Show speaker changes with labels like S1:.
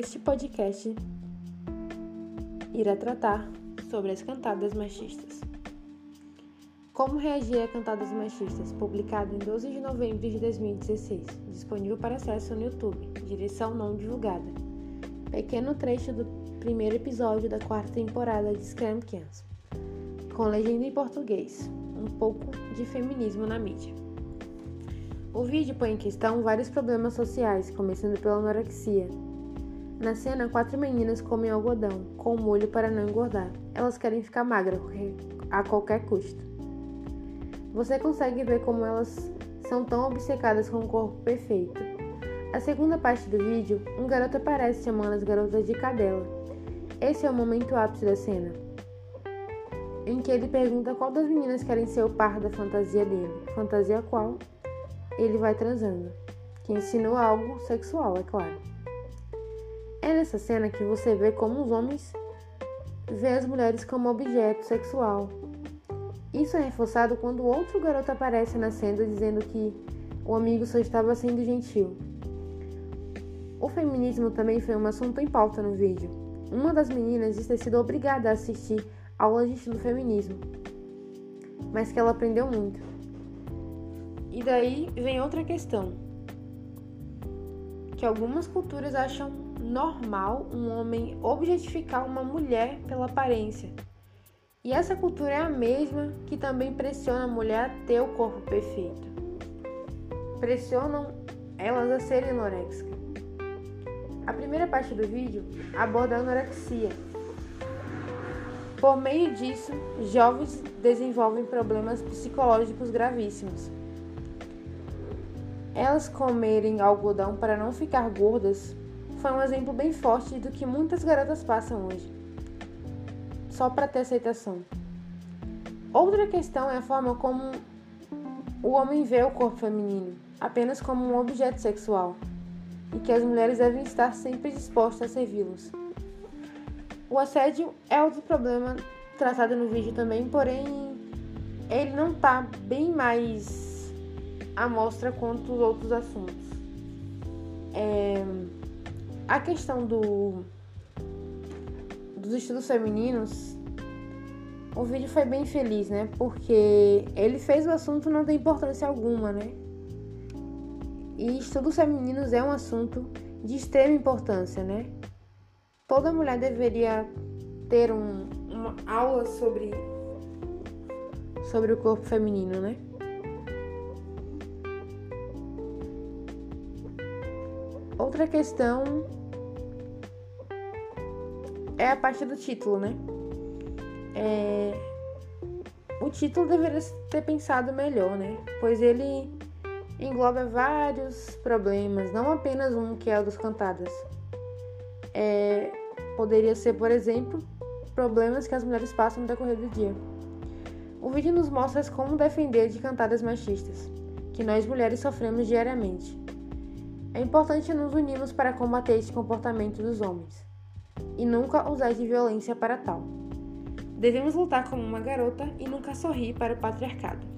S1: Este podcast irá tratar sobre as cantadas machistas. Como reagir a cantadas machistas, publicado em 12 de novembro de 2016, disponível para acesso no YouTube, direção não divulgada. Pequeno trecho do primeiro episódio da quarta temporada de Scrum Camps, com legenda em português, um pouco de feminismo na mídia. O vídeo põe em questão vários problemas sociais, começando pela anorexia. Na cena, quatro meninas comem algodão com molho para não engordar. Elas querem ficar magras a qualquer custo. Você consegue ver como elas são tão obcecadas com o corpo perfeito. A segunda parte do vídeo, um garoto aparece chamando as garotas de cadela. Esse é o momento ápice da cena, em que ele pergunta qual das meninas querem ser o par da fantasia dele. Fantasia qual? ele vai transando, que ensinou algo sexual, é claro. É nessa cena que você vê como os homens vê as mulheres como objeto sexual. Isso é reforçado quando outro garoto aparece na cena dizendo que o amigo só estava sendo gentil. O feminismo também foi um assunto em pauta no vídeo. Uma das meninas diz ter sido obrigada a assistir aulas de estilo feminismo, mas que ela aprendeu muito. E daí vem outra questão. Que algumas culturas acham normal um homem objetificar uma mulher pela aparência. E essa cultura é a mesma que também pressiona a mulher a ter o corpo perfeito. Pressionam elas a serem anorexicas. A primeira parte do vídeo aborda a anorexia. Por meio disso, jovens desenvolvem problemas psicológicos gravíssimos elas comerem algodão para não ficar gordas foi um exemplo bem forte do que muitas garotas passam hoje, só para ter aceitação. Outra questão é a forma como o homem vê o corpo feminino, apenas como um objeto sexual, e que as mulheres devem estar sempre dispostas a servi-los. O assédio é outro problema tratado no vídeo também, porém ele não está bem mais amostra quanto os outros assuntos. É, a questão do, dos estudos femininos, o vídeo foi bem feliz, né? Porque ele fez o assunto não ter importância alguma, né? E estudos femininos é um assunto de extrema importância, né? Toda mulher deveria ter um, uma aula sobre, sobre o corpo feminino, né? Outra questão é a parte do título, né? É... O título deveria ter pensado melhor, né? Pois ele engloba vários problemas, não apenas um que é o dos cantadas. É... Poderia ser, por exemplo, problemas que as mulheres passam no decorrer do dia. O vídeo nos mostra como defender de cantadas machistas, que nós mulheres sofremos diariamente. É importante nos unirmos para combater esse comportamento dos homens e nunca usar de violência para tal. Devemos lutar como uma garota e nunca sorrir para o patriarcado.